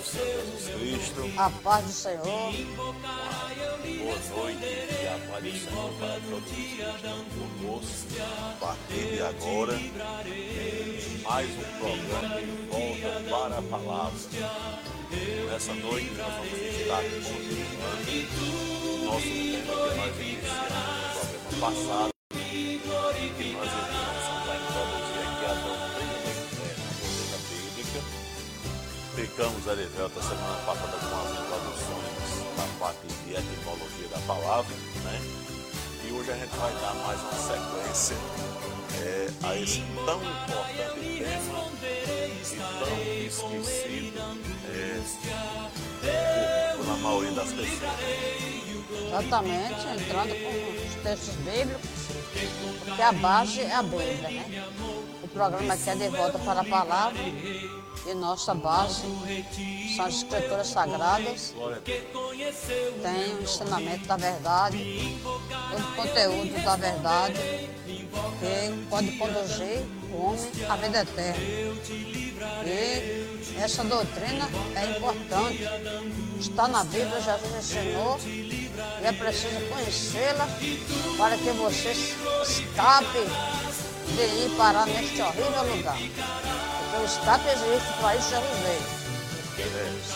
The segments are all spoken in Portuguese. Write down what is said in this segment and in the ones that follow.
Cristo. A paz do Senhor. Boa noite e a paz do Senhor para todos que estão conosco. A partir de agora, mais um programa de volta para a palavra. Nessa noite nós vamos estar continuando o nosso tema que nós iniciamos no programa passado. Ficamos, Erivelta, semana passada com as introduções da parte de etimologia da palavra, né? E hoje a gente vai dar mais uma sequência é, a esse tão importante tema e tão esquecido é, pela maioria das pessoas. Exatamente, entrando com os textos bíblicos, porque a base é a Bíblia, né? O programa aqui é de volta para a palavra e nossa base são as escrituras sagradas, tem o ensinamento da verdade, o conteúdo da verdade que pode conduzir o homem à vida eterna. E essa doutrina é importante. Está na Bíblia, Jesus ensinou, e é preciso conhecê-la para que você escape de ir parar neste horrível lugar. O escape existe, para isso Jesus veio.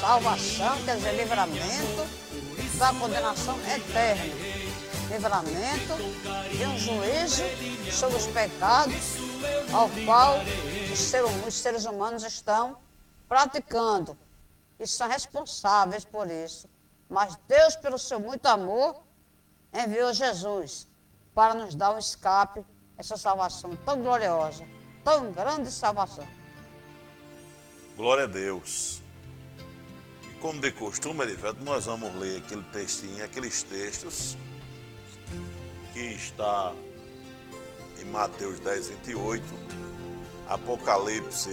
Salvação, quer dizer, livramento da condenação eterna. Livramento de um juízo sobre os pecados ao qual os ser- os seres humanos estão praticando e são responsáveis por isso. Mas Deus, pelo seu muito amor, enviou Jesus para nos dar um escape, essa salvação tão gloriosa, tão grande salvação. Glória a Deus. E como de costume, Erivelto, nós vamos ler aquele textinho, aqueles textos que está em Mateus 10, 28, Apocalipse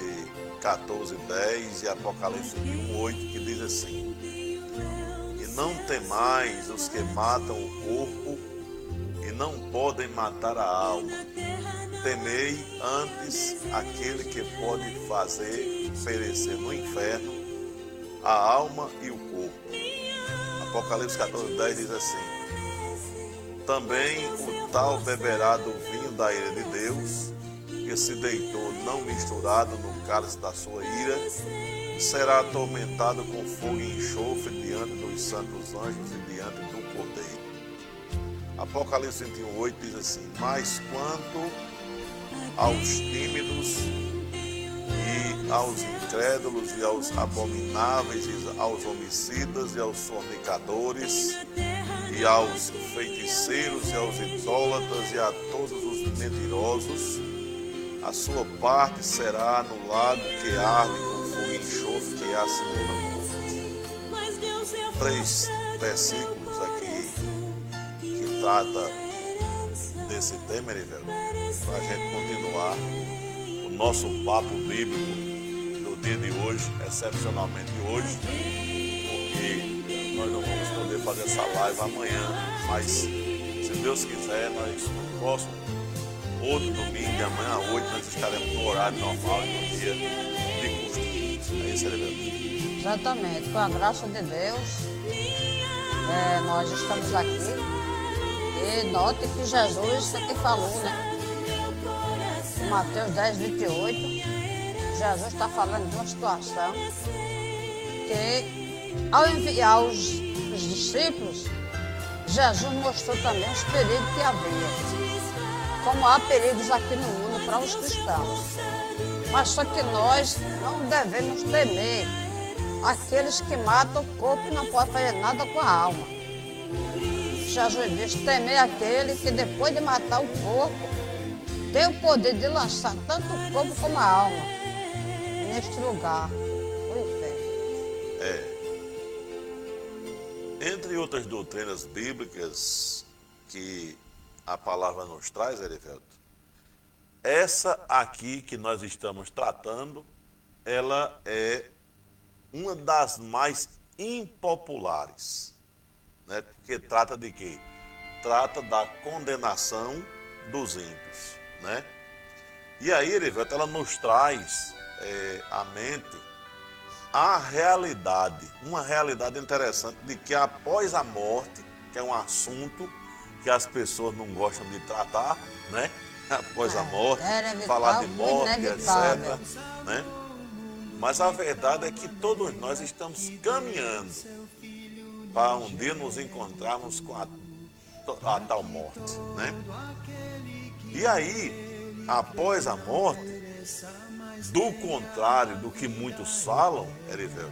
14, 10 e Apocalipse 21, 8, que diz assim: E não temais os que matam o corpo não podem matar a alma. Temei antes aquele que pode fazer perecer no inferno a alma e o corpo. Apocalipse 14, 10 diz assim: Também o tal beberá do vinho da ira de Deus, que se deitou não misturado no cálice da sua ira, será atormentado com fogo e enxofre diante dos santos anjos e diante do. Apocalipse 21, 8 diz assim: Mas quanto aos tímidos e aos incrédulos e aos abomináveis e aos homicidas e aos fornicadores e aos feiticeiros e aos idólatras e a todos os mentirosos, a sua parte será no lago que arde com fogo e enxofre, que é a segunda morte. Três versículos aqui que trata desse tema, Erivelto, para a gente continuar o nosso papo bíblico no dia de hoje, excepcionalmente hoje, porque nós não vamos poder fazer essa live amanhã, mas se Deus quiser, nós no próximo outro domingo, amanhã à 8, nós estaremos no horário normal e no dia de costume. É isso, Erivelto. Exatamente, com a graça de Deus, é, nós estamos aqui. E note que Jesus é falou, né? Mateus 10, 28, Jesus está falando de uma situação que, ao enviar os, os discípulos, Jesus mostrou também os perigos que havia. Como há perigos aqui no mundo para os cristãos. Mas só que nós não devemos temer aqueles que matam o corpo e não podem fazer nada com a alma. Disse, temer aquele que depois de matar o corpo, tem o poder de lançar tanto o corpo como a alma neste lugar, o inferno. É. Entre outras doutrinas bíblicas que a palavra nos traz, Erivelto, essa aqui que nós estamos tratando, ela é uma das mais impopulares, né? Porque trata de quê? Trata da condenação dos ímpios, né? E aí, Erivelto, ela nos traz é, à mente a realidade, uma realidade interessante de que após a morte, que é um assunto que as pessoas não gostam de tratar, né? Após a É, morte, é falar de morte, etc. Né? Mas a verdade é que todos nós estamos caminhando para um dia nos encontrarmos com a, a tal morte, né? E aí, após a morte, do contrário do que muitos falam, Erivel,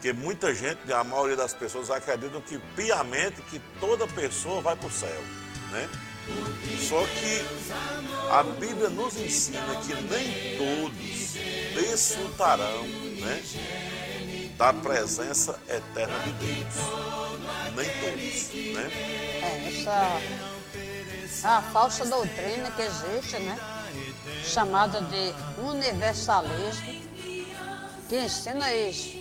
que muita gente, a maioria das pessoas acreditam que piamente que toda pessoa vai para o céu, né? Só que a Bíblia nos ensina que nem todos desfrutarão, né, da presença eterna de Deus. Nem todos, né? É, essa é a falsa doutrina que existe, né? Chamada de universalismo, que ensina isso.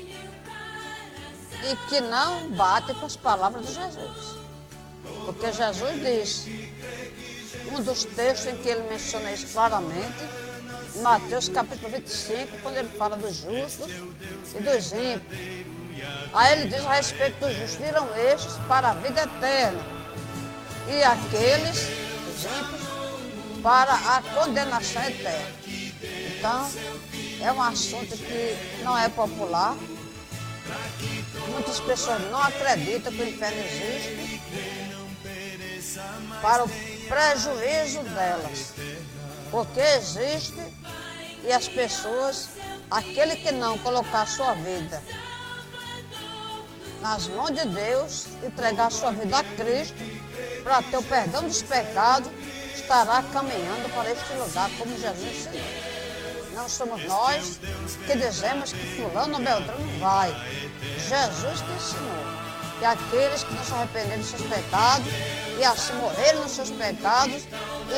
E que não bate com as palavras de Jesus. Porque Jesus diz, um dos textos em que ele menciona isso claramente, Mateus capítulo 25, quando ele fala dos justos e dos ímpios. Aí ele diz a respeito dos justos, virão estes para a vida eterna e aqueles, os ímpios, para a condenação eterna. Então, é um assunto que não é popular. Muitas pessoas não acreditam que o inferno existe para o prejuízo delas. Porque existe e as pessoas, aquele que não colocar sua vida nas mãos de Deus, entregar sua vida a Cristo para ter o perdão dos pecados, estará caminhando para este lugar como Jesus ensinou. Não somos nós que dizemos que fulano ou Beltrano vai. Jesus que ensinou. E aqueles que não se arrependerem dos seus pecados e assim morrerem nos seus pecados,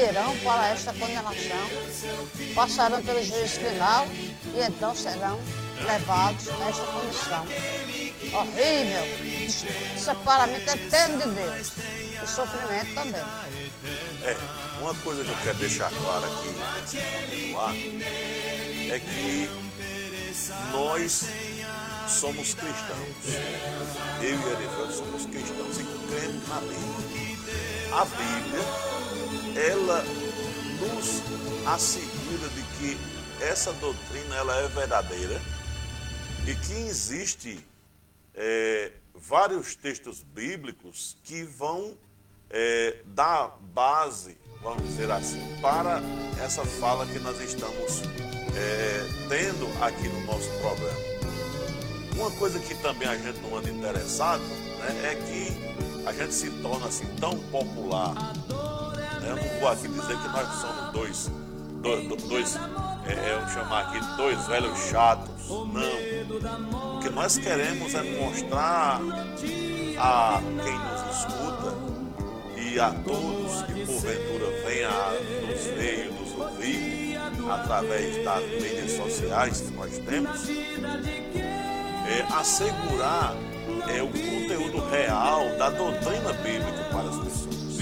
irão para esta condenação, passarão pelo juízo final e então serão levados a esta condição horrível, separamento eterno de Deus. E sofrimento também. É, uma coisa que eu quero deixar clara aqui, é que nós somos cristãos. Eu e Erivel somos cristãos e cremos na Bíblia. A Bíblia, ela nos assegura de que essa doutrina ela é verdadeira e que existe é, vários textos bíblicos que vão é, dar base, vamos dizer assim, para essa fala que nós estamos é, tendo aqui no nosso programa. Uma coisa que também a gente não anda interessado né, é que a gente se torna assim tão popular. Né? Eu não vou aqui dizer que nós somos dois, dois, dois é, é, eu chamar aqui dois velhos chatos. Não. O que nós queremos é mostrar a quem nos escuta e a todos que porventura venham a nos ver e nos ouvir através das mídias sociais que nós temos, é, assegurar é, o conteúdo real da doutrina bíblica para as pessoas.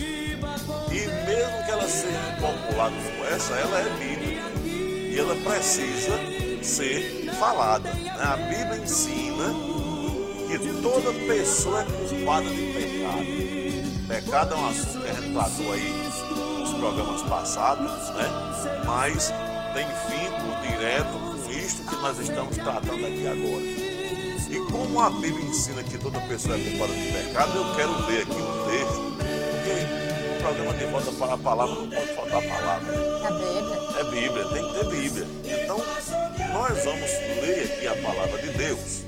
E mesmo que ela seja popular como essa, ela é bíblica. E ela precisa ser falada. né? A Bíblia ensina que toda pessoa é culpada de pecado. Pecado é um assunto que a gente tratou aí nos programas passados, né? Mas tem vínculo direto com isto que nós estamos tratando aqui agora. E como a Bíblia ensina que toda pessoa é culpada de pecado, eu quero ler aqui um texto, porque o programa de volta para a palavra não pode faltar palavra. É Bíblia. É Bíblia, tem que ter Bíblia. Então, nós vamos ler aqui a palavra de Deus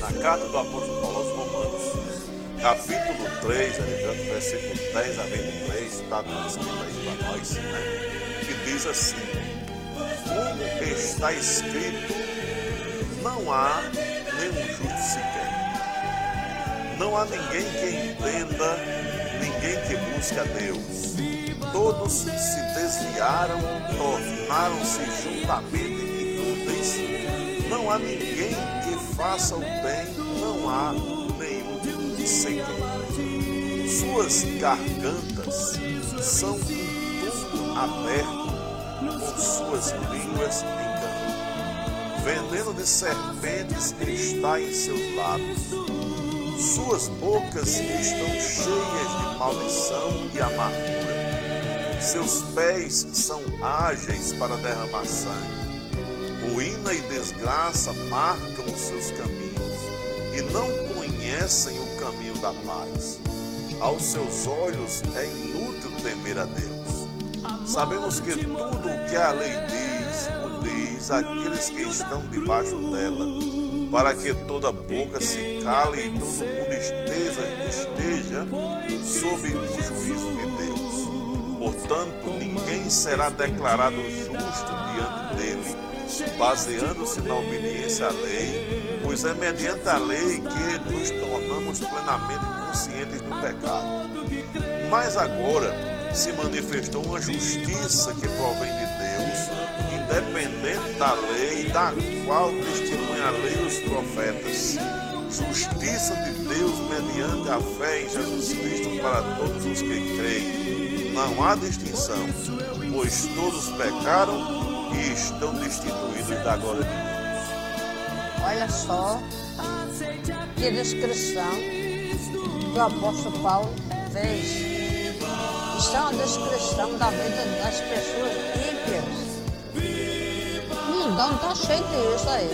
na carta do apóstolo Paulo aos Romanos, capítulo 3, aliviando, versículo 10 a 23, está escrito aí para nós, né? que diz assim: Como está escrito, não há nenhum justo sequer. Não há ninguém que entenda, ninguém que busque a Deus. Todos se desviaram, tornaram-se juntamente inúteis. Não há ninguém que faça o bem, não há nenhum sequer. Suas gargantas são um aberto, com suas línguas. Veneno de serpentes está em seus lábios. Suas bocas estão cheias de maldição e amargura. Seus pés são ágeis para derramar sangue. Ruína e desgraça marcam os seus caminhos e não conhecem o caminho da paz. Aos seus olhos é inútil temer a Deus. Sabemos que tudo o que a lei diz, o diz àqueles que estão debaixo dela, para que toda boca se cale e todo mundo esteja, esteja sob o juízo de Deus. Portanto, ninguém será declarado justo diante dele, baseando-se na obediência à lei, pois é mediante a lei que nos tornamos plenamente conscientes do pecado. Mas agora se manifestou uma justiça que provém de independente da lei, da qual testemunha a lei os profetas. Justiça de Deus mediante a fé em Jesus Cristo para todos os que creem. Não há distinção, pois todos pecaram e estão destituídos da glória de Deus. Olha só que descrição que o apóstolo Paulo fez. Isso é uma descrição da vida das pessoas ímpias. O mundão está cheio disso aí?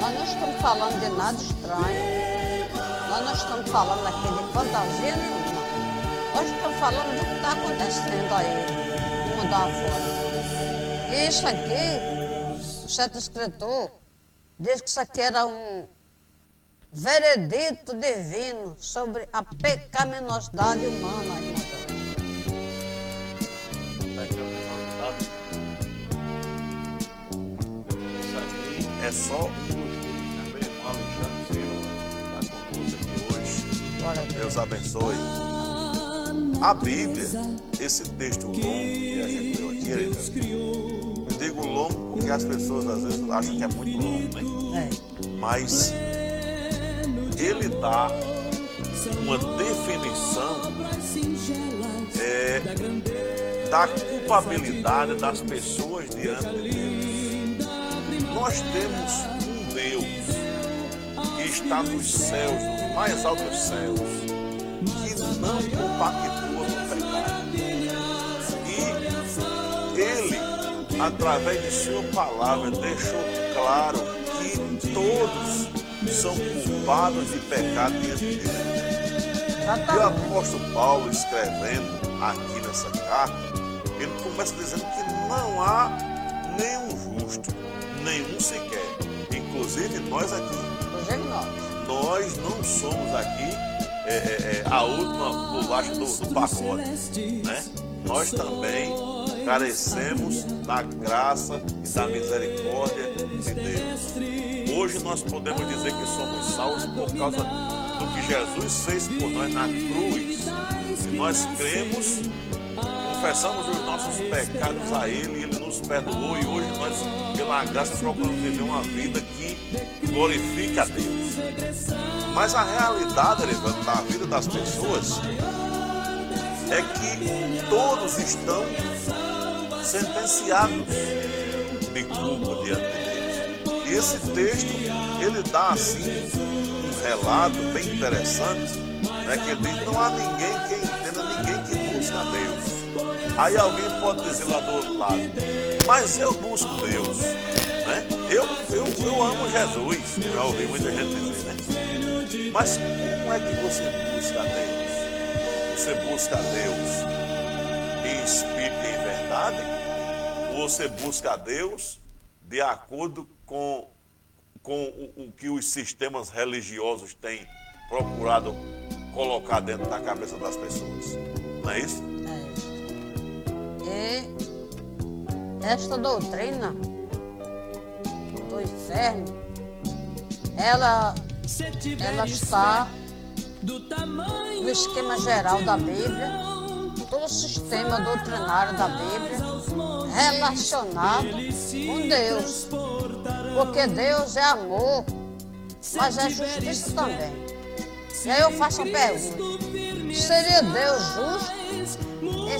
Nós não estamos falando de nada estranho. Nós não estamos falando aqui de fantasia nenhuma. Nós estamos falando do que está acontecendo aí no mundo afora. E isso aqui, o certo escritor diz que isso aqui era um veredito divino sobre a pecaminosidade humana. É só um meu irmão Alexandre Silva, está conosco aqui hoje. Glória Deus. Abençoe. A Bíblia, esse texto longo que a gente leu aqui, eu digo longo porque as pessoas às vezes acham que é muito longo, né? É. Mas ele dá uma definição é, da culpabilidade das pessoas diante de Deus. Nós temos um Deus que está nos céus, nos mais altos céus, que não compactua com o pecado. E ele, através de sua palavra, deixou claro que todos são culpados de pecado diante de Deus. E o apóstolo Paulo, escrevendo aqui nessa carta, ele começa dizendo que não há nenhum justo, nenhum sequer. Inclusive nós aqui. Inclusive nós. Nós não somos aqui é, é, é, a última bolacha do, do pacote. Né? Nós também carecemos da graça e da misericórdia de Deus. Hoje nós podemos dizer que somos salvos por causa do que Jesus fez por nós na cruz. Se nós cremos, confessamos os nossos pecados a Ele e Ele nos perdoou. E hoje nós, pela graça, procuramos viver uma vida que glorifique a Deus. Mas a realidade, Levando, da vida das pessoas é que todos estão sentenciados de culpa diante de Deus. E esse texto, ele dá assim um relato bem interessante, né, que diz, não há ninguém que entenda, ninguém que busca a Deus. Aí alguém pode dizer lá do outro lado, mas eu busco Deus, né? Eu, eu, eu amo Jesus, Eu já ouvi muita gente dizer, né? Mas como é que você busca Deus? Você busca Deus em espírito e em verdade? Ou você busca Deus de acordo com, com o, o que os sistemas religiosos têm procurado colocar dentro da cabeça das pessoas? Não é isso? Esta doutrina do inferno, ela, ela está no esquema geral da Bíblia, todo o sistema doutrinário da Bíblia relacionado com Deus. Porque Deus é amor, mas é justiça também. E aí eu faço a pergunta: seria Deus justo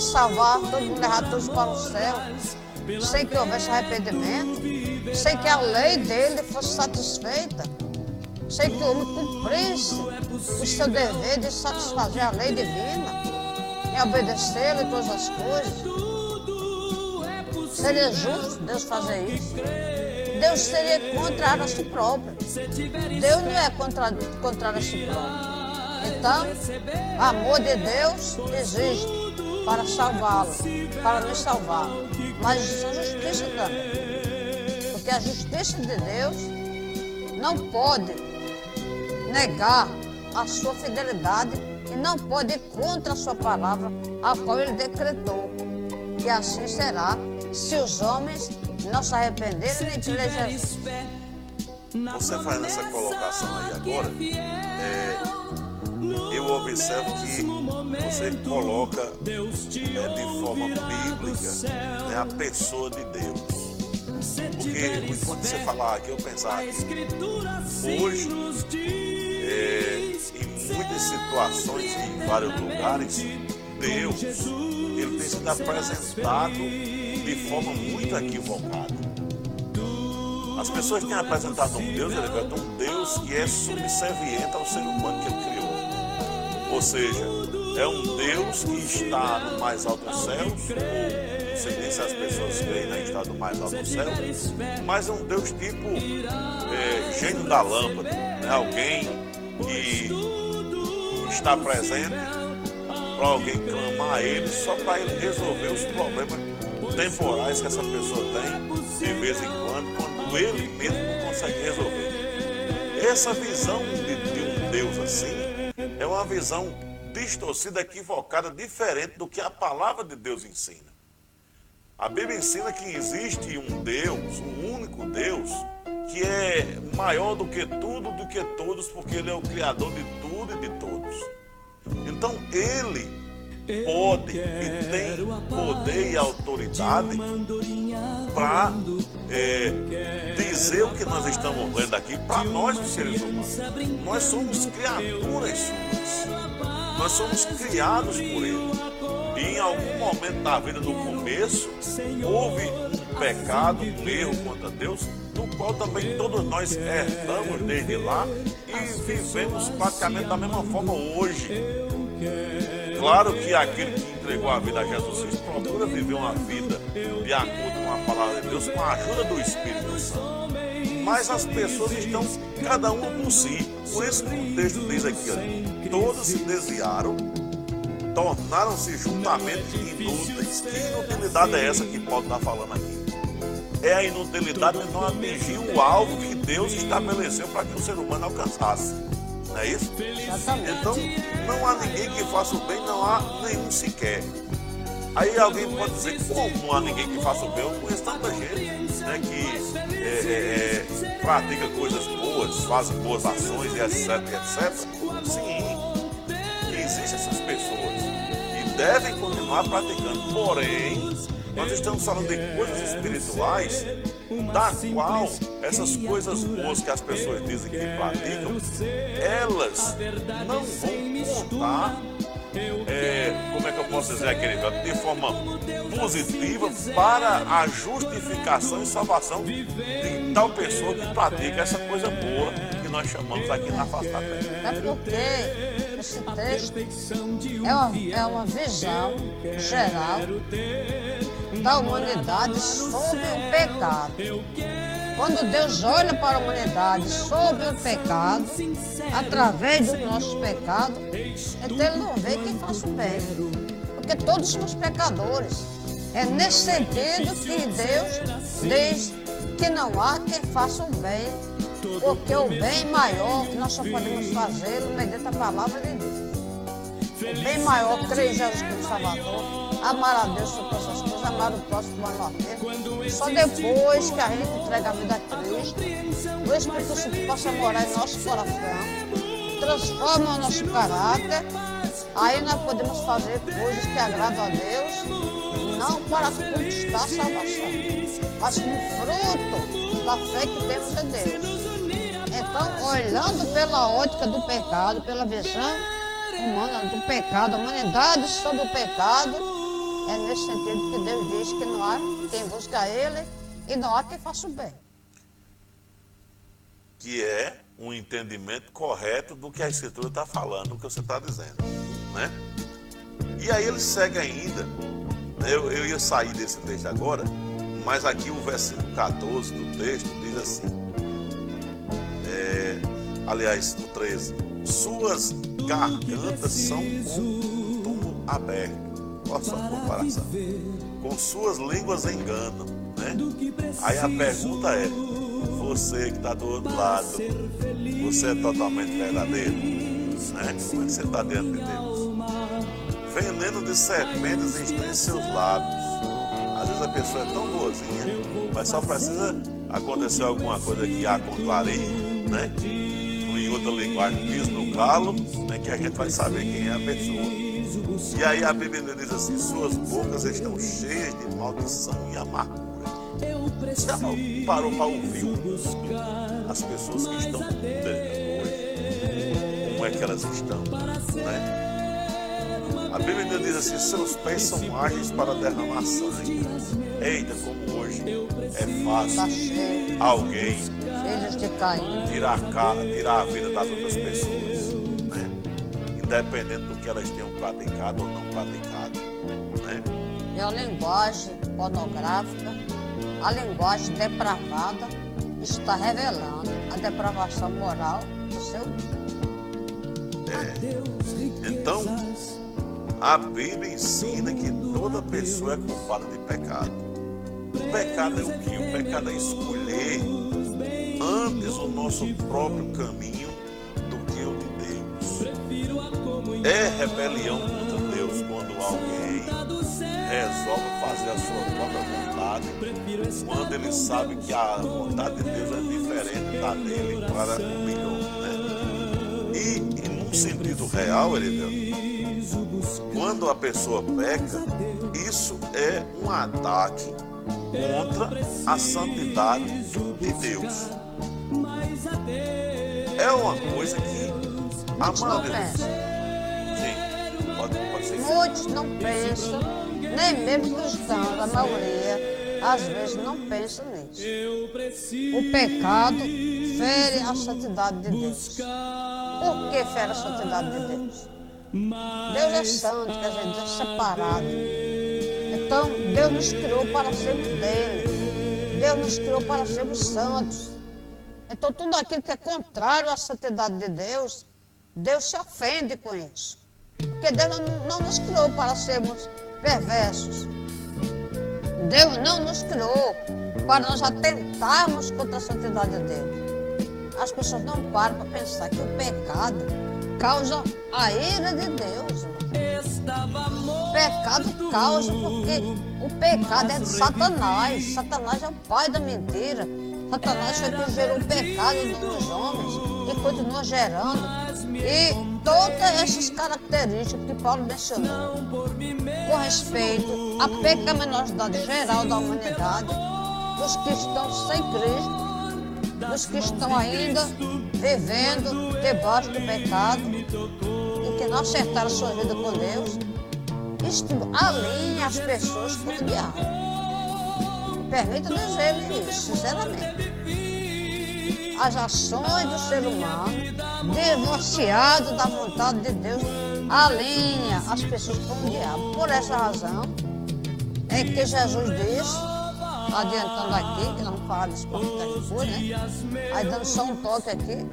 salvar todo mundo, levar todos para o céu, sem que houvesse arrependimento? sem que a lei dele fosse satisfeita, sem que o homem cumprisse o seu dever de satisfazer a lei divina e obedecê-la em todas as coisas. Seria justo Deus fazer isso? Deus seria contrário a si próprio. Deus não é contra, contrário a si próprio. Então, o amor de Deus existe para salvá-lo, para nos salvar. Mas isso é justiça também. Porque a justiça de Deus não pode negar a sua fidelidade e não pode ir contra a sua palavra, a qual ele decretou. E assim será se os homens não se arrependerem nem de Jesus. Você faz essa colocação aí agora, é, observo que você coloca é, de forma bíblica né, a pessoa de Deus. Porque quando você falar aqui, eu pensar que hoje, é, em muitas situações, em vários lugares, Deus ele tem sido apresentado de forma muito equivocada. As pessoas têm apresentado um Deus, Heriberto, um Deus que é subserviente ao ser humano que ele criou. Ou seja, é um Deus que está no mais alto céus, ou não sei nem se as pessoas creem na estar no mais alto do céu, mas é um Deus tipo é, gênio da lâmpada, né? alguém que está presente para alguém clamar a ele só para ele resolver os problemas temporais que essa pessoa tem de vez em quando, quando ele mesmo não consegue resolver. Essa visão de, de um Deus assim uma visão distorcida, equivocada, diferente do que a palavra de Deus ensina. A Bíblia ensina que existe um Deus, um único Deus, que é maior do que tudo, do que todos, porque Ele é o Criador de tudo e de todos. Então, Ele pode e tem poder e autoridade para é, dizer o que nós estamos lendo aqui para nós, os seres humanos. Nós somos criaturas suas. Nós somos criados por Ele. E em algum momento da vida, no começo, houve um pecado, um erro contra Deus, do qual também todos nós herdamos desde lá e vivemos praticamente da mesma forma hoje. Claro que aquele que entregou a vida a Jesus Cristo procura viver uma vida de acordo com a palavra de Deus, com a ajuda do Espírito Santo. Mas as pessoas estão cada uma por si. Por isso que o texto diz aqui, ó, todos se desviaram, tornaram-se juntamente inúteis. Que inutilidade é essa que Paulo está falando aqui? É a inutilidade de não atingir o alvo que Deus estabeleceu para que o ser humano alcançasse. Não é isso? Exatamente. Então, não há ninguém que faça o bem, não há nenhum sequer. Aí alguém pode dizer, como não há ninguém que faça o bem? Eu conheço tanta gente né, que é, é, é, pratica coisas boas, faz boas ações, etc, etc. Sim, existem essas pessoas e devem continuar praticando. Porém, nós estamos falando de coisas espirituais, da qual essas coisas boas que as pessoas dizem que praticam, elas não vão contar, é, como é que eu posso dizer aquele de forma positiva para a justificação e salvação de tal pessoa que pratica essa coisa boa que nós chamamos aqui na face da terra. É porque esse texto é uma, é uma visão geral da humanidade sobre o pecado. Quando Deus olha para a humanidade sobre o pecado, através do nosso pecado, então ele não vê quem faz o bem. Porque todos somos pecadores. É nesse sentido que Deus diz que não há quem faça o bem, porque o bem maior que nós só podemos fazer mediante a palavra de Deus. O bem maior, crer em Jesus como Salvador, amar a Deus sobre todas as coisas, amar o próximo a nós mesmos. Só depois que a gente entrega a vida a Cristo, o Espírito Santo possa morar em nosso coração, transforma o nosso caráter, aí nós podemos fazer coisas que agradam a Deus, não para conquistar a salvação, mas como fruto da fé que temos em Deus. Então, olhando pela ótica do pecado, pela visão humana do pecado, a humanidade sobre o pecado, é nesse sentido que Deus diz que não há quem busca Ele e não há quem faça o bem. que é um entendimento correto do que a Escritura está falando, do que você está dizendo. Né? E aí ele segue ainda. Né? Eu, eu ia sair desse texto agora, mas aqui o versículo 14 do texto diz assim. É, aliás, no 13. Suas gargantas são como um túmulo aberto. Olha só a comparação. Com suas línguas enganam. Né? Aí a pergunta é: você que está do outro lado, você é totalmente verdadeiro? Né? Como é que você está diante de Deus? Veneno de serpentes está em seus lábios. Às vezes a pessoa é tão boazinha, mas só precisa acontecer alguma coisa que a contrarie, né? Em outra linguagem, piso no calo, né? que a gente vai saber quem é a pessoa. E aí a Bíblia diz assim: suas bocas estão cheias de maldição e amargura. Já parou para ouvir as pessoas que estão hoje? Como é que elas estão? Né? A Bíblia diz assim: seus pés são ágeis para derramar sangue. Eita, como hoje é fácil alguém tirar a, cara, tirar a vida das outras pessoas? Independente do que elas tenham praticado ou não praticado. Né? E a linguagem pornográfica, a linguagem depravada, está revelando a depravação moral do seu Então, a Bíblia ensina que toda pessoa é culpada de pecado. O pecado é o que? O pecado é escolher antes o nosso próprio caminho É rebelião contra Deus quando alguém resolve fazer a sua própria vontade, quando ele sabe que a vontade de Deus é diferente da dele para o melhor. Né? E, e num sentido real, Erideu, quando a pessoa peca, isso é um ataque contra a santidade de Deus. É uma coisa que a maioria. Muitos não pensam, nem mesmo cristãos, a maioria, às vezes não pensam nisso. O pecado fere a santidade de Deus. Por que fere a santidade de Deus? Deus é santo, quer dizer, Deus é separado. Então, Deus nos criou para sermos dele. Deus nos criou para sermos santos. Então, tudo aquilo que é contrário à santidade de Deus, Deus se ofende com isso. Porque Deus não, não nos criou para sermos perversos. Deus não nos criou para nós atentarmos contra a santidade de Deus. As pessoas não param para pensar que o pecado causa a ira de Deus. O pecado causa porque o pecado é de Satanás. Satanás é o pai da mentira. Satanás foi que gerou o pecado nos homens e continua gerando. E todas essas características que Paulo mencionou com respeito à pecaminosidade geral da humanidade, dos que estão sem Cristo, dos que estão ainda vivendo debaixo do pecado e que não acertaram sua vida com Deus, isto alinha as pessoas com o diabo. Permita dizer isso, sinceramente. As ações do ser humano, divorciado da vontade de Deus, alinha as pessoas com o diabo. Por essa razão, é que Jesus disse, adiantando aqui, que não fala ponto que depois, né? Aí dando só um toque aqui.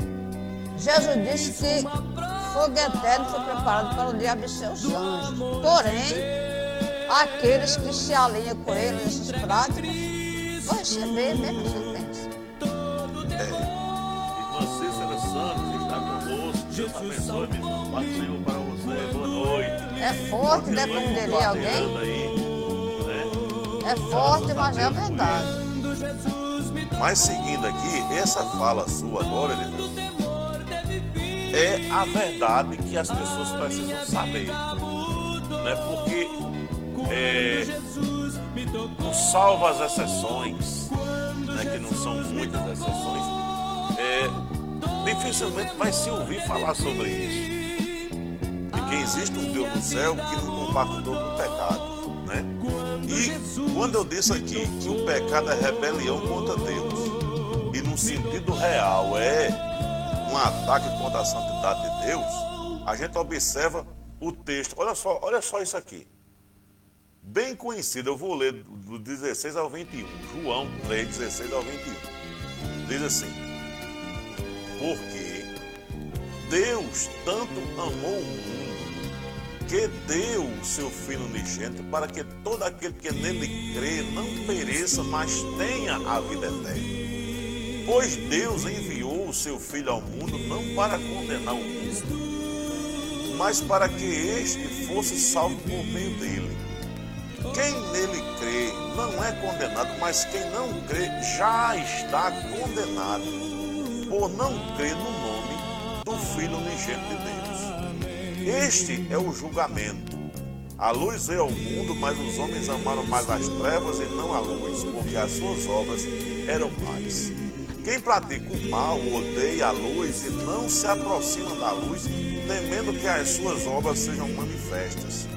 Jesus disse que fogo eterno foi preparado para o diabo e seus anjos. Porém, aqueles que se alinham com ele nessas práticas vão receber mesmo Paz do Senhor para você. Boa noite. É forte, Continue defenderia alguém? compartilhando aí, né? É forte, mas é verdade. Mas seguindo aqui, essa fala sua agora, Eliseu, é a verdade que as pessoas precisam saber. Né? Porque é, o salvo as exceções, né? que não são muitas exceções, é, dificilmente vai se ouvir falar sobre isso. E que existe um Deus no céu que não compactou com o pecado. Né? E quando eu disse aqui que o pecado é rebelião contra Deus, e no sentido real é um ataque contra a santidade de Deus, a gente observa o texto. Olha só, olha só isso aqui. Bem conhecido, eu vou ler do 16 ao 21. João 3, 16 ao 21. Diz assim: Porque Deus tanto amou o mundo que deu o seu Filho unigênito para que todo aquele que nele crê não pereça, mas tenha a vida eterna. Pois Deus enviou o seu Filho ao mundo não para condenar o mundo, mas para que este fosse salvo por meio dele. Quem nele crê não é condenado, mas quem não crê já está condenado, por não crer no nome do Filho unigênito de Deus. Este é o julgamento. A luz veio ao mundo, mas os homens amaram mais as trevas e não a luz, porque as suas obras eram mais. Quem pratica o mal odeia a luz e não se aproxima da luz, temendo que as suas obras sejam manifestas.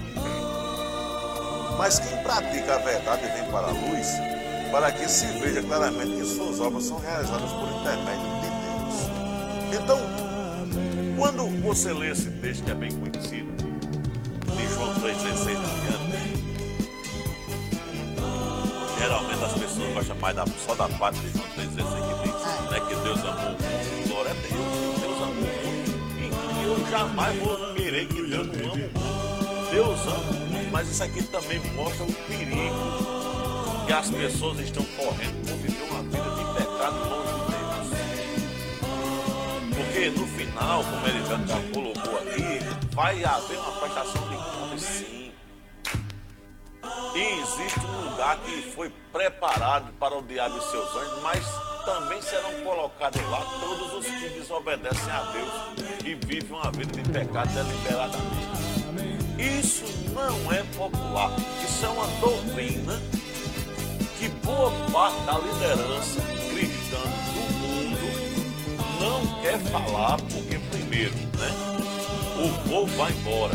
Mas quem pratica a verdade vem para a luz, para que se veja claramente que suas obras são realizadas por intermédio quando você lê esse texto que é bem conhecido, de João 3,16 diante, geralmente as pessoas gostam mais da, só da parte de João 3,16 que diz né, que Deus amou o. Glória a Deus, Deus amou o. E eu jamais vou querer que Deus não ame. Deus ama mas isso aqui também mostra o perigo que as pessoas estão correndo por viver uma vida de pecado longe porque no final, como ele já colocou aqui, vai haver uma prestação de contas sim. E existe um lugar que foi preparado para o diabo e seus anjos, mas também serão colocados lá todos os que desobedecem a Deus e vivem uma vida de pecado deliberadamente. Isso não é popular, isso é uma doutrina que boa parte da liderança não quer falar porque, primeiro, né, o povo vai embora.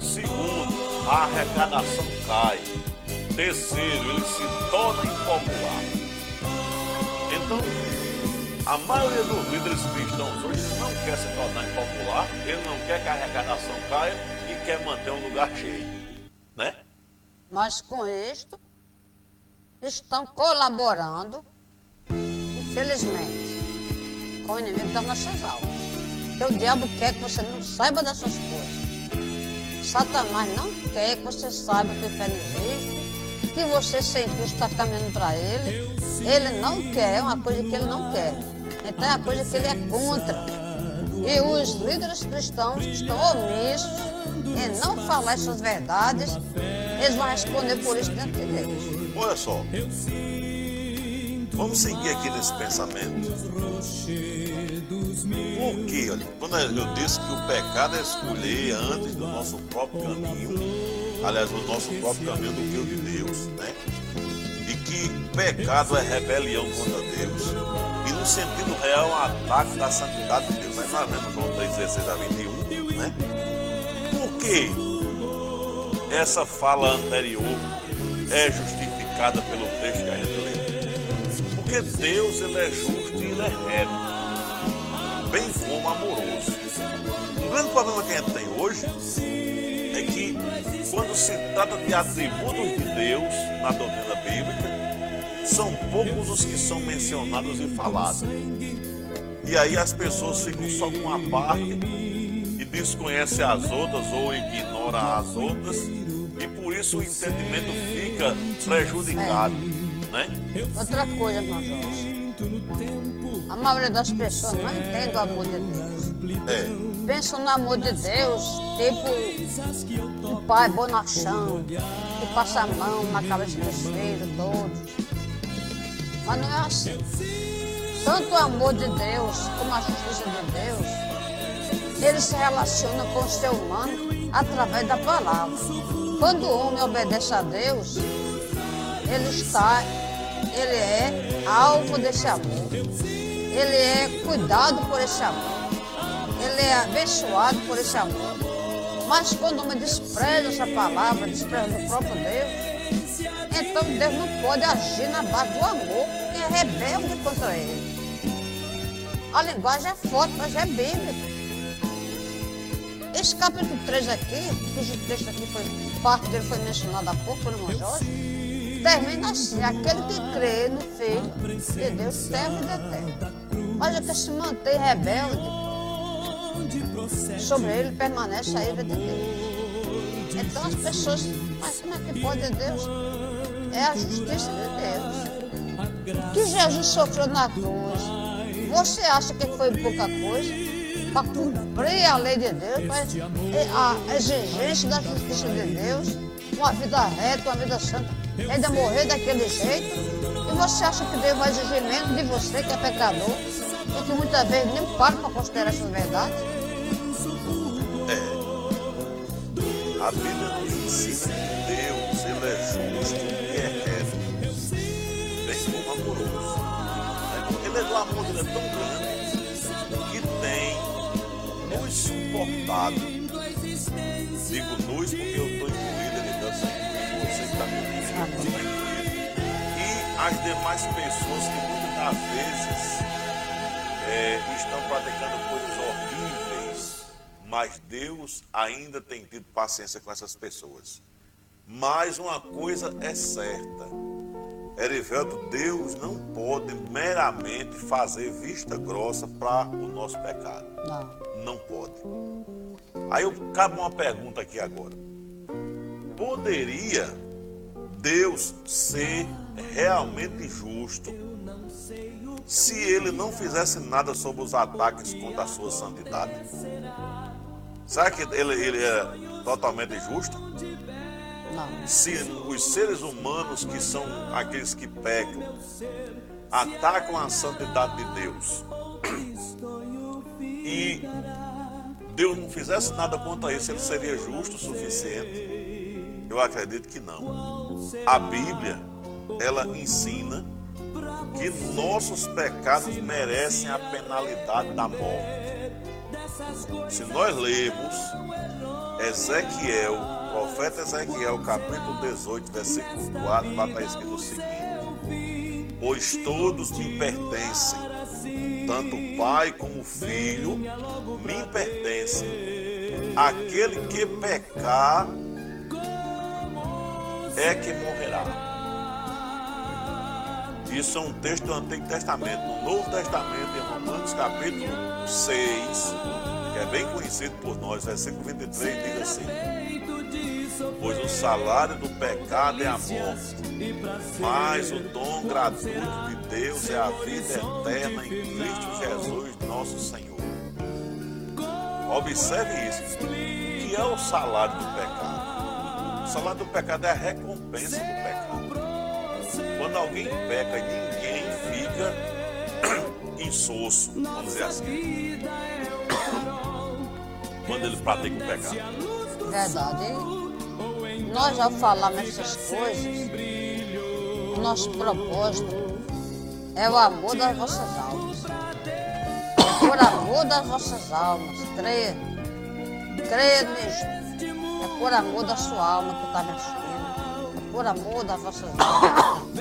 Segundo, a arrecadação cai. Terceiro, ele se torna impopular. Então, a maioria dos líderes cristãos hoje não quer se tornar impopular, ele não quer que a arrecadação caia e quer manter um lugar cheio. Né? Mas com isto, estão colaborando, infelizmente nossas almas. Porque o diabo quer que você não saiba dessas coisas. Satanás não quer que você saiba que o inferno existe, que você sem está caminhando para ele. Ele não quer, é uma coisa que ele não quer. Então é uma coisa que ele é contra. E os líderes cristãos que estão omissos em não falar essas verdades, eles vão responder por isso dentro de Deus. Olha só. Vamos seguir aqui nesse pensamento. Por quê? Quando eu disse que o pecado é escolher antes do nosso próprio caminho, aliás, do nosso próprio caminho do que o de Deus, né? E que pecado é rebelião contra Deus. E no sentido real, um ataque da santidade de Deus. Aí nós lemos João 3, 16 a 21, né? Por que essa fala anterior é justificada pelo texto que a gente leu? Porque Deus ele é justo e ele é reto, bem como amoroso. O grande problema que a gente tem hoje é que quando se trata de atributos de Deus na doutrina bíblica, são poucos os que são mencionados e falados. E aí as pessoas ficam só com uma parte e desconhecem as outras ou ignoram as outras, e por isso o entendimento fica prejudicado. Né? Outra coisa, irmão Jorge. A maioria das pessoas não entende o amor de Deus. É. Pensam no amor de Deus, tipo um pai bonachão, que passa a mão na cabeça dos filhos todos. Mas não é assim. Tanto o amor de Deus como a justiça de Deus, ele se relaciona com o ser humano através da palavra. Quando o homem obedece a Deus, ele está ele é alvo desse amor. Ele é cuidado por esse amor. Ele é abençoado por esse amor. Mas quando homem despreza essa palavra, despreza o próprio Deus, Então Deus não pode agir na base do amor, quem é rebelde contra ele. A linguagem é forte, mas é bíblica. Esse capítulo 3 aqui, cujo texto aqui foi, parte dele foi mencionado há pouco pelo irmão Jorge, termina assim, aquele que crê no Filho de Deus tem a vida eterna. Mas o que se mantém rebelde, sobre ele permanece a ira de Deus. Então as pessoas, mas como é que pode Deus? É a justiça de Deus. Que Jesus sofreu na cruz. Você acha que foi pouca coisa? para cumprir a lei de Deus, a exigência da justiça de Deus, uma vida reta, uma vida santa, ainda morrer daquele jeito. E você acha que Deus vai exigir menos de você, que é pecador, e que muitas vezes nem para para considerar essas verdades? É. A Bíblia nos ensina que Deus, Ele é justo e é reto, bem como amoroso. Ele é do amor, Ele é tão grande suportado. Digo nós porque eu estou incluído, ele Deus está E as demais pessoas que muitas vezes é, estão praticando coisas horríveis, mas Deus ainda tem tido paciência com essas pessoas. Mas uma coisa é certa. Erivelto, Deus não pode meramente fazer vista grossa para o nosso pecado. Não não pode. Aí eu cabe uma pergunta aqui agora. Poderia Deus ser realmente justo se ele não fizesse nada sobre os ataques contra a sua santidade? Será que ele, ele é totalmente justo? Não. Se os seres humanos que são aqueles que pecam atacam a santidade de Deus, e Deus não fizesse nada contra isso, ele seria justo o suficiente? Eu acredito que não. A Bíblia, ela ensina que nossos pecados merecem a penalidade da morte. Se nós lemos Ezequiel, profeta Ezequiel, capítulo 18, versículo 4, lá está escrito o seguinte: Pois todos me pertencem tanto o pai como o filho me pertencem. Aquele que pecar é que morrerá. Isso é um texto do Antigo Testamento. No Novo Testamento, em Romanos capítulo 6, que é bem conhecido por nós, versículo 23, diz assim: Pois o salário do pecado é a morte, mas o dom gratuito de Deus é a vida eterna em Cristo Jesus, nosso Senhor. Observe isso. Que é o salário do pecado? Salário do pecado é a recompensa do pecado. Quando alguém peca, ninguém fica insosso, vamos dizer assim. Quando ele pratica o pecado. Verdade. Nós já falamos essas coisas. O nosso propósito é o amor das vossas almas. Por amor das vossas almas. Creia. Creia nisso. Por amor da sua alma que está me por amor das vossas almas.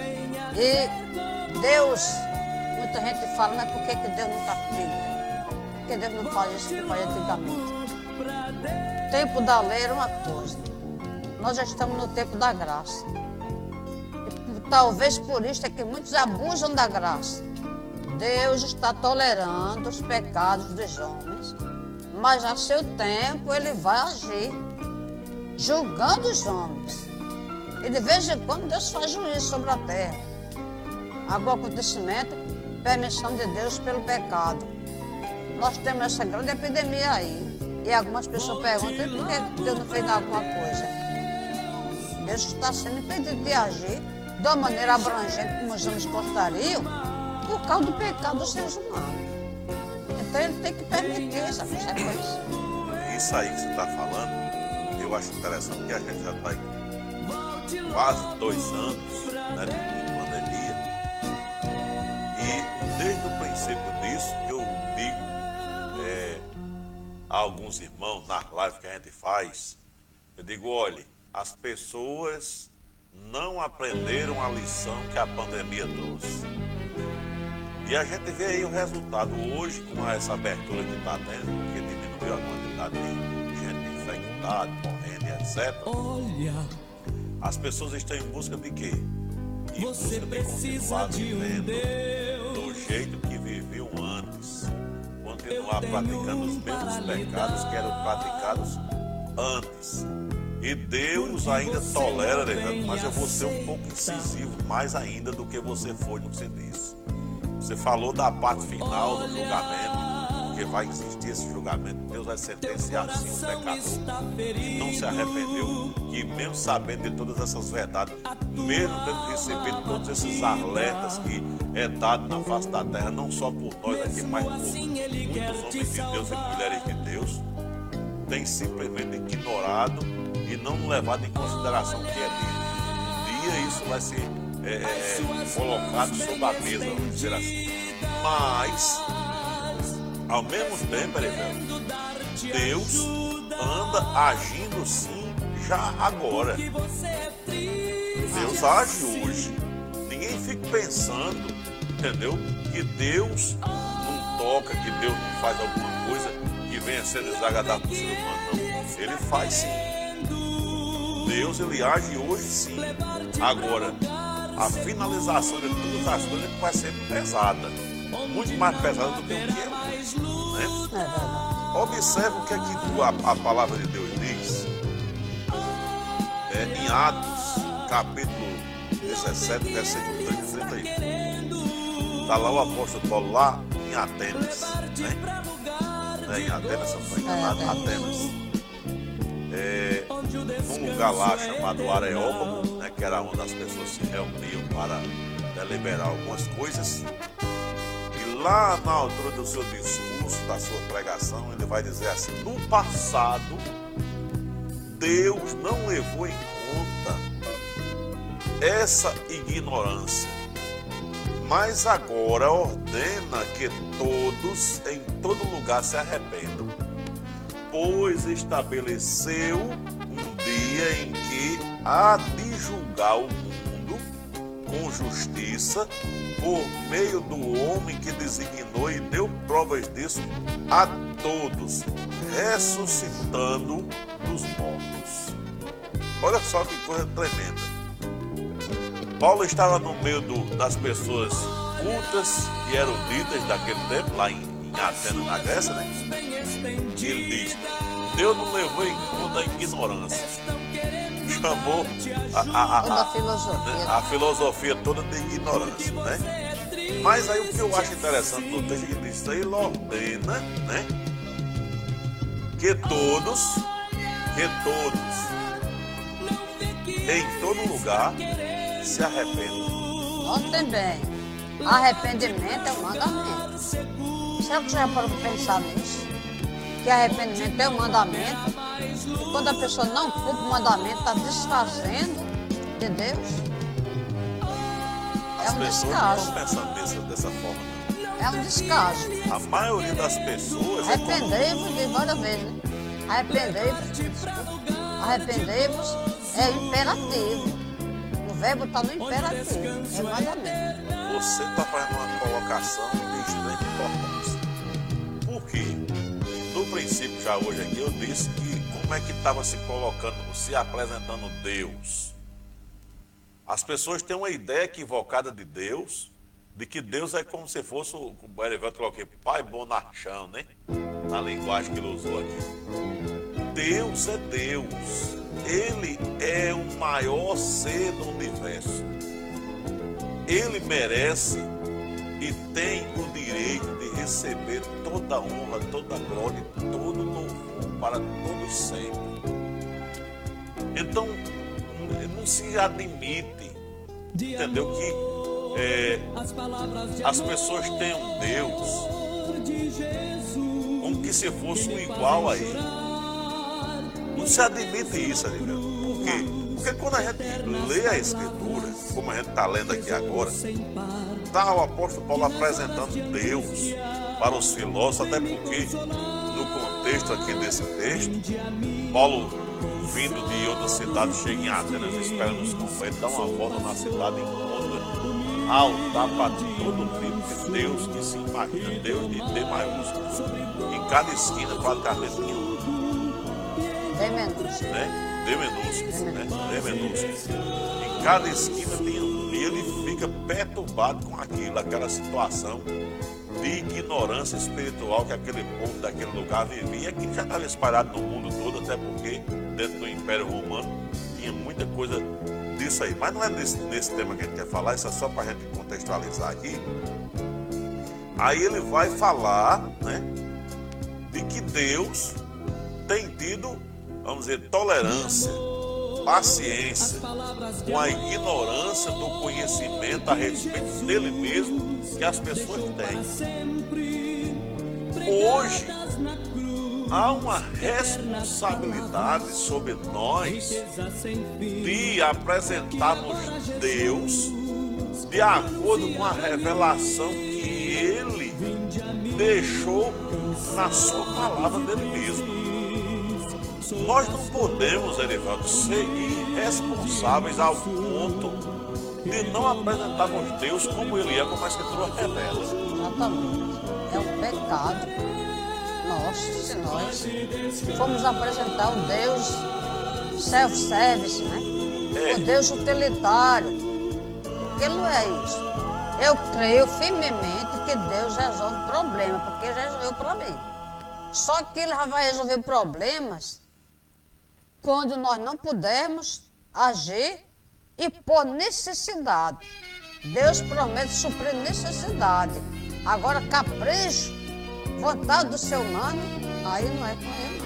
E Deus, muita gente fala, mas por que, que Deus não está frio? Porque Deus não faz isso que faz antigamente. O tempo da lei era uma coisa. Nós já estamos no tempo da graça. E, talvez por isso é que muitos abusam da graça. Deus está tolerando os pecados dos homens, mas a seu tempo ele vai agir, julgando os homens. E de vez em quando Deus faz juízo sobre a terra. Algum acontecimento, permissão de Deus pelo pecado. Nós temos essa grande epidemia aí. E algumas pessoas perguntam por que Deus não fez alguma coisa. Deus está sendo impedido de agir uma maneira abrangente, como os homens gostariam, por causa do pecado dos seres humanos. Então ele tem que permitir essa consequência. Isso aí que você está falando, eu acho interessante, porque a gente já está quase dois anos né, de pandemia. E desde o princípio disso, eu digo é, a alguns irmãos nas lives que a gente faz, eu digo, olhe, as pessoas não aprenderam a lição que a pandemia trouxe. E a gente vê aí o resultado hoje com essa abertura que está tendo, que diminuiu a quantidade de gente infectada, etc. Olha, As pessoas estão em busca de quê? Em você busca de precisa continuar de um Deus. do jeito que viviam antes. Continuar praticando os mesmos pecados que eram praticados antes. E Deus ainda tolera, Reverendo, tem mas eu vou ser um pouco incisivo mais ainda do que você foi no que você disse. Você falou da parte final do julgamento, porque vai existir esse julgamento. Deus vai sentenciar sim o pecador que não se arrependeu, que mesmo sabendo de todas essas verdades, mesmo tendo recebido todos esses alertas que é dado na face da terra, não só por nós aqui, mas por assim muitos homens de Deus e mulheres de Deus, tem simplesmente ignorado e não levado em consideração o que é dele. Um dia isso vai ser é, é, colocado sobre a mesa, vamos dizer assim. Mas, ao mesmo tempo, Erivelto, Deus anda agindo sim já agora. Deus age hoje. Ninguém fica pensando, entendeu? Que Deus não toca, que Deus não faz alguma coisa que venha ser desagradável para o ser humano, não. Ele faz sim. Deus, ele age hoje sim. Agora, a finalização de todas as coisas vai ser pesada. Muito mais pesada do que o que é. Né? Observe o que é que a, a palavra de Deus diz é, em Atos, capítulo 17, versículo 30 e 31. Está lá o apóstolo Paulo, lá em Atenas. Né? Né, Em Atenas, se eu não estou enganado, É, é. Atenas. É, num lugar lá chamado Areópago, né, que era onde as pessoas se reuniam para deliberar algumas coisas. Lá na altura do seu discurso, da sua pregação, ele vai dizer assim: no passado, Deus não levou em conta essa ignorância, mas agora ordena que todos, em todo lugar, se arrependam, pois estabeleceu um dia em que há de julgar o mundo com justiça por meio do homem que designou e deu provas disso a todos, ressuscitando dos mortos. Olha só que coisa tremenda. Paulo estava no meio do- das pessoas cultas e eruditas daquele tempo, lá em, em Atenas, na Grécia, né? E ele diz: Deus não levou em conta a ignorância, chamou a, a- a- a- filosofia. a filosofia toda de ignorância, né? Mas aí o que eu acho interessante no texto que diz, ele ordena, né? Que todos, que todos, em todo lugar, se arrependam. Notem bem, arrependimento é um mandamento. Será que você já parou para pensar nisso? Que arrependimento é um mandamento. E quando a pessoa não cumpre o mandamento, está desfazendo de Deus. É As um pessoas não descaso. estão pensando dessa, dessa forma, não. É um descaso. A maioria das pessoas é como- Arrependei-vos de várias vezes. né? Arrependei-vos. Arrependei-vos é imperativo. O verbo está no imperativo. É mandamento. você está fazendo uma colocação de extrema importância. Por quê? No princípio, já hoje aqui, eu disse que como é que estava se colocando, se apresentando Deus. As pessoas têm uma ideia equivocada de Deus, de que Deus é como se fosse, o o Erivelto coloquei, pai bonachão, né? Na linguagem que ele usou aqui. Deus é Deus. Ele é o maior ser do universo. Ele merece e tem o direito de receber toda a honra, toda a glória, todo o louvor para todos sempre. Então, não se admite, entendeu? Que é, as pessoas têm um Deus como que se fosse um igual a ele. Não se admite isso, Adilberto. Por quê? Porque quando a gente lê a Escritura, como a gente está lendo aqui agora, está o apóstolo Paulo apresentando Deus para os filósofos, até porque contexto aqui desse texto, Paulo vindo de outra cidade, chega em Atenas, espera nos confetes, dá uma volta na cidade e encontra altar para todo tipo de Deus que se imagina, Deus de D maiúsculo. Em cada esquina tinha um, Bem menos. né? D minúsculo, né? D minúsculo. Em cada esquina tinha um. E ele fica perturbado com aquilo, aquela situação de ignorância espiritual que aquele povo daquele lugar vivia, que já estava espalhado no mundo todo, até porque dentro do Império Romano tinha muita coisa disso aí. Mas não é nesse, nesse tema que a gente quer falar, isso é só para a gente contextualizar aqui. Aí ele vai falar, né, de que Deus tem tido, vamos dizer, tolerância, paciência com a ignorância do conhecimento a respeito dele mesmo que as pessoas têm. Hoje há uma responsabilidade sobre nós de apresentarmos Deus de acordo com a revelação que ele deixou na sua palavra dele mesmo. Nós não podemos, Erivaldo, ser irresponsáveis ao ponto de não apresentarmos Deus como Ele é, como a Escritura revela. Exatamente. É um pecado nosso se nós formos apresentar o Deus self-service, né? É. O Deus utilitário. Porque não é isso. Eu creio firmemente que Deus resolve problema, porque ele resolveu o problema. Só que ele já vai resolver problemas quando nós não pudermos agir e por necessidade. Deus promete suprir necessidade. Agora, capricho, vontade do ser humano, aí não é com ele.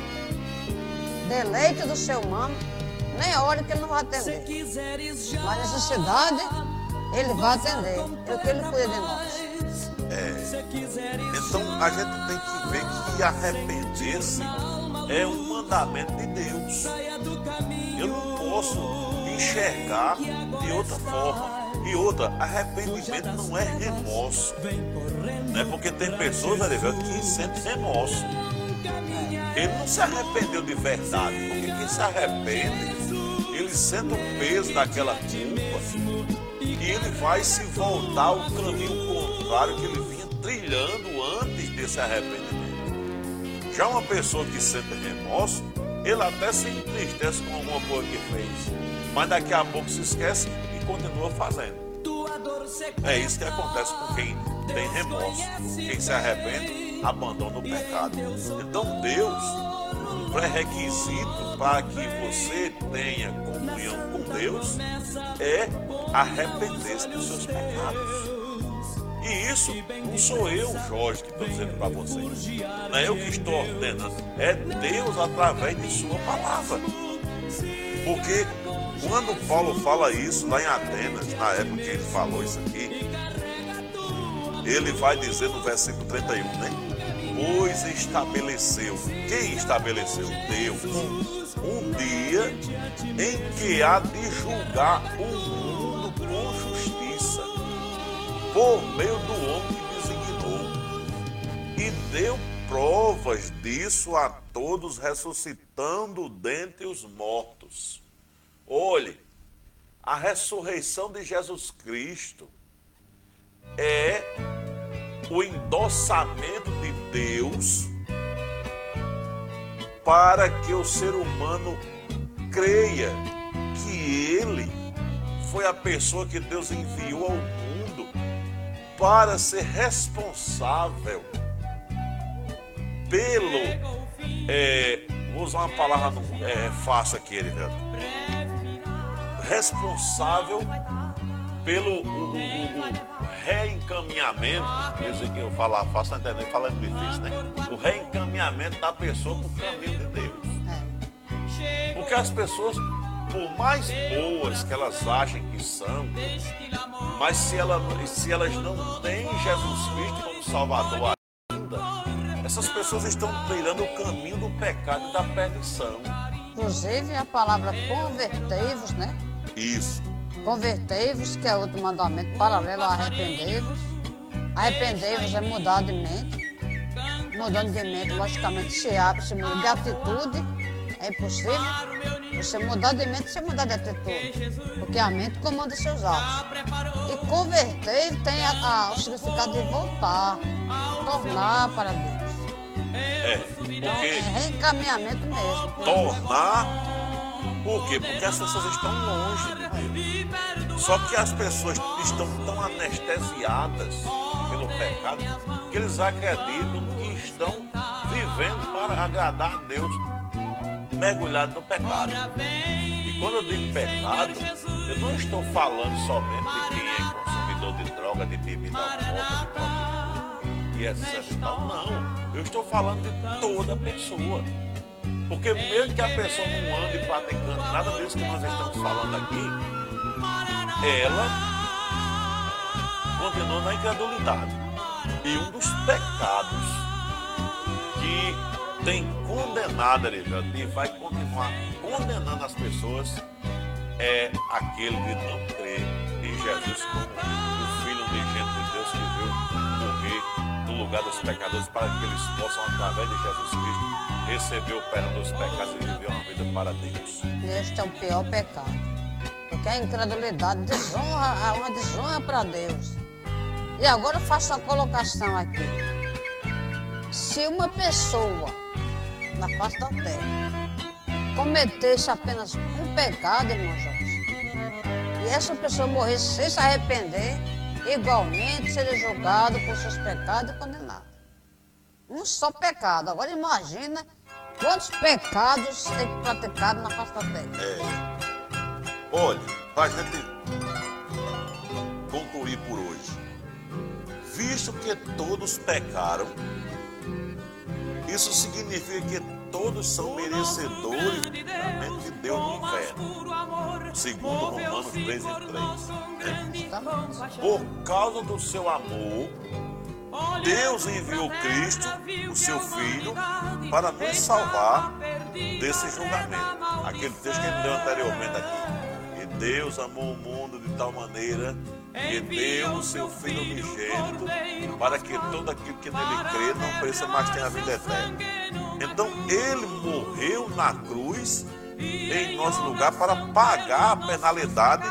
Deleite do ser humano, nem hora que ele não vai atender. Mas necessidade, ele vai atender. É o que ele cuida de nós. Então a gente tem que ver que arrepender-se é um mandamento de Deus. Eu não posso enxergar de outra forma. E outra, arrependimento não é remorso. Não é porque tem pessoas, Arivel, que sentem remorso. Ele não se arrependeu de verdade, porque quem se arrepende, ele sente o peso daquela culpa e ele vai se voltar ao caminho contrário que ele vinha trilhando antes desse arrependimento. Já uma pessoa que sente remorso, ele até se entristece com alguma coisa que fez, mas daqui a pouco se esquece e continua fazendo. É isso que acontece com quem tem remorso. Quem se arrepende, abandona o pecado. Então Deus, um pré-requisito para que você tenha comunhão com Deus é arrepender-se dos seus pecados. E isso não sou eu, Jorge, que estou dizendo para você. Não é eu que estou ordenando. É Deus através de sua palavra. Porque quando Paulo fala isso lá em Atenas, na época que ele falou isso aqui, ele vai dizer no versículo 31, né? Pois estabeleceu. Quem estabeleceu? Deus. Um dia em que há de julgar o mundo com justiça, por meio do homem que designou. E deu provas disso a todos, ressuscitando dentre os mortos. Olhe, a ressurreição de Jesus Cristo é o endossamento de Deus para que o ser humano creia que ele foi a pessoa que Deus enviou ao mundo para ser responsável pelo. é, vou usar uma palavra é, fácil aqui, Erivelto. Responsável pelo o, o- o reencaminhamento, isso que eu falar fácil, tá entendendo? Falando difícil, né? O reencaminhamento da pessoa para o caminho de Deus. Porque as pessoas, por mais boas que elas achem que são, mas se, ela, se elas não têm Jesus Cristo como Salvador ainda, essas pessoas estão trilhando o caminho do pecado e da perdição. Inclusive a palavra convertei-vos, né? Isso. Convertei-vos, que é outro mandamento paralelo a arrependei-vos. Arrependei-vos é mudar de mente. Mudando de mente, logicamente, se abre, se muda de atitude. É impossível você mudar de mente sem mudar de atitude. Porque a mente comanda seus atos. E converter tem a, a, o significado de voltar, tornar para Deus. É, Então é porque reencaminhamento mesmo. tornar. Por quê? Porque as pessoas estão longe. Só que as pessoas estão tão anestesiadas pelo pecado que eles acreditam que estão vivendo para agradar a Deus, mergulhados no pecado. E quando eu digo pecado, eu não estou falando somente de quem é consumidor de droga, de bebida alcoólica, e etc. tal. Não, eu estou falando de toda pessoa. Porque mesmo que a pessoa não ande praticando nada disso que nós estamos falando aqui, ela continua na incredulidade. E um dos pecados que tem condenado, e vai continuar condenando as pessoas é aquele que não crê em Jesus como lugar dos pecadores para que eles possam, através de Jesus Cristo, receber o perdão dos pecados e viver uma vida para Deus. Este é o pior pecado. Porque a incredulidade desonra, é uma desonra para Deus. E agora eu faço uma colocação aqui. Se uma pessoa na face da terra cometesse apenas um pecado, irmão Jorge, e essa pessoa morresse sem se arrepender, igualmente seria julgado por seus pecados e condenado. Um só pecado. Agora imagina quantos pecados tem praticado na face da terra. É. Olha, para a gente concluir por hoje. Visto que todos pecaram, isso significa que todos são merecedores do julgamento de Deus no inferno. Segundo Romanos 3 e 3. Tá bom? Por causa do seu amor, Deus enviou Cristo, o seu Filho, para nos salvar desse julgamento. Aquele texto que ele deu anteriormente aqui. E Deus amou o mundo de tal maneira deu o seu Filho unigênito para que todo aquele que nele crê não pereça, mas tenha a vida eterna. Então ele morreu na cruz em nosso lugar para pagar a penalidade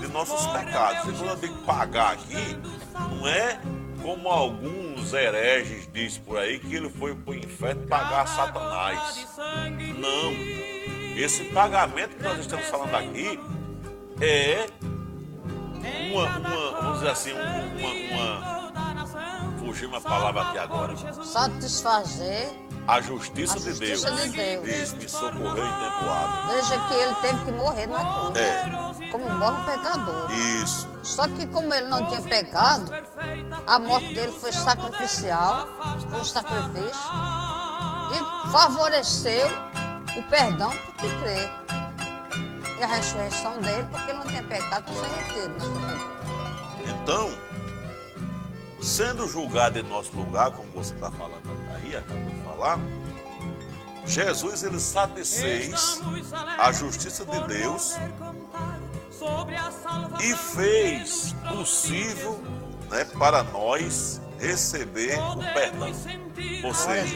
de nossos pecados. E quando eu digo pagar aqui, não é como alguns hereges dizem por aí que ele foi para o inferno pagar a Satanás. Não. Esse pagamento que nós estamos falando aqui é uma, uma vamos dizer assim, uma, uma fugiu uma palavra aqui agora. Satisfazer, A justiça, A de Deus. justiça de Deus. Me socorreu em tempo hábil. veja que ele teve que morrer na cruz. É. Como morre um pecador. Isso. Só que como ele não tinha pecado, a morte dele foi sacrificial, foi um sacrifício, e favoreceu o perdão porque crê. E a ressurreição dele, porque ele não tinha pecado, sem retiro na sepultura. Então, sendo julgado em nosso lugar, como você está falando aí, acabou de falar, Jesus ele satisfez a justiça de Deus e fez possível né, para nós receber o perdão. Ou seja,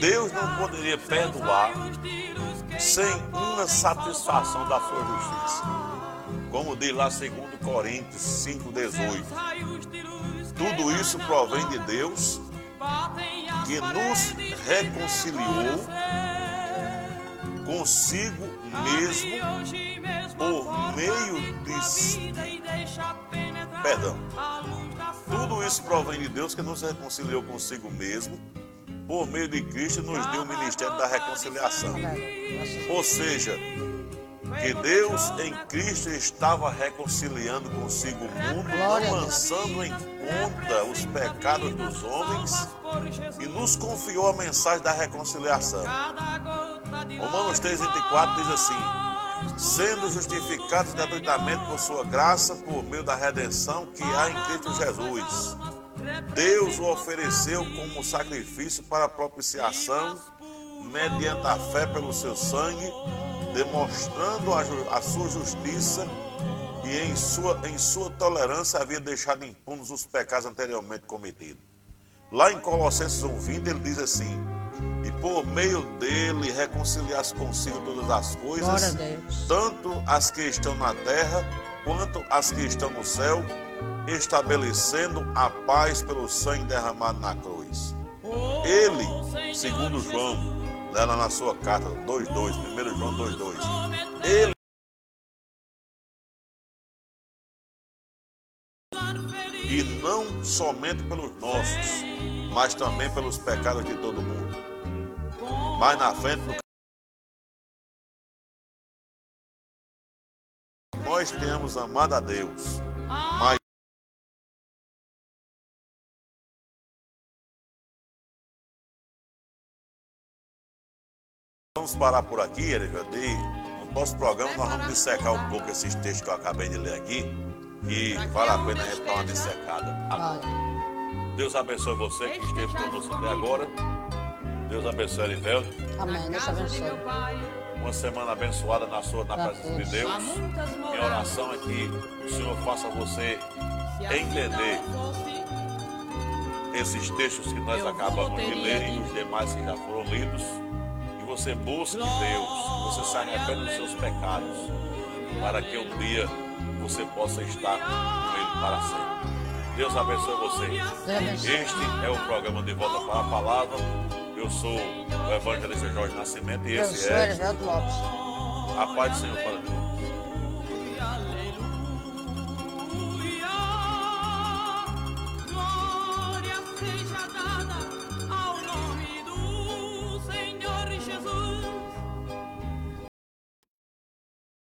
Deus não poderia perdoar sem uma satisfação da sua justiça. Como diz lá 2 Coríntios 5,18. Tudo isso provém de Deus que nos reconciliou consigo mesmo por meio de. Perdão. Tudo isso provém de Deus que nos reconciliou consigo mesmo por meio de Cristo nos deu o ministério da reconciliação. Ou seja, que Deus em Cristo estava reconciliando consigo o mundo, não lançando em conta os pecados dos homens e nos confiou a mensagem da reconciliação. Romanos 3,24 diz assim: sendo justificados gratuitamente por sua graça, por meio da redenção que há em Cristo Jesus. Deus o ofereceu como sacrifício para propiciação, mediante a fé pelo seu sangue, demonstrando a, a sua justiça e em sua, em sua tolerância havia deixado impunes os pecados anteriormente cometidos. Lá em Colossenses 1,20 ele diz assim: e por meio dele reconciliar-se consigo todas as coisas, tanto as que estão na terra quanto as que estão no céu, estabelecendo a paz pelo sangue derramado na cruz. Ele, segundo João, lá na sua carta 2:2, 1 João 2:2. Ele e não somente pelos nossos, mas também pelos pecados de todo mundo. Mais na frente, nós temos amado a Deus, mas vamos parar por aqui, Erika. E no próximo programa nós vamos dissecar um pouco esses textos que eu acabei de ler aqui, que vale a pena a gente dar uma dissecada. Deus abençoe você que esteve conosco até agora. Deus abençoe Erivelto. Amém. Deus abençoe. Uma semana abençoada na sua na presença de Deus. Minha oração é que o Senhor faça você entender esses textos que nós acabamos de ler e os demais que já foram lidos. Você busque Deus, você se arrependa dos seus pecados, para que um dia você possa estar com Ele para sempre. Deus abençoe você. Este é o programa De Volta para a Palavra. Eu sou o evangelista Jorge Nascimento e esse é a paz do Senhor para todos.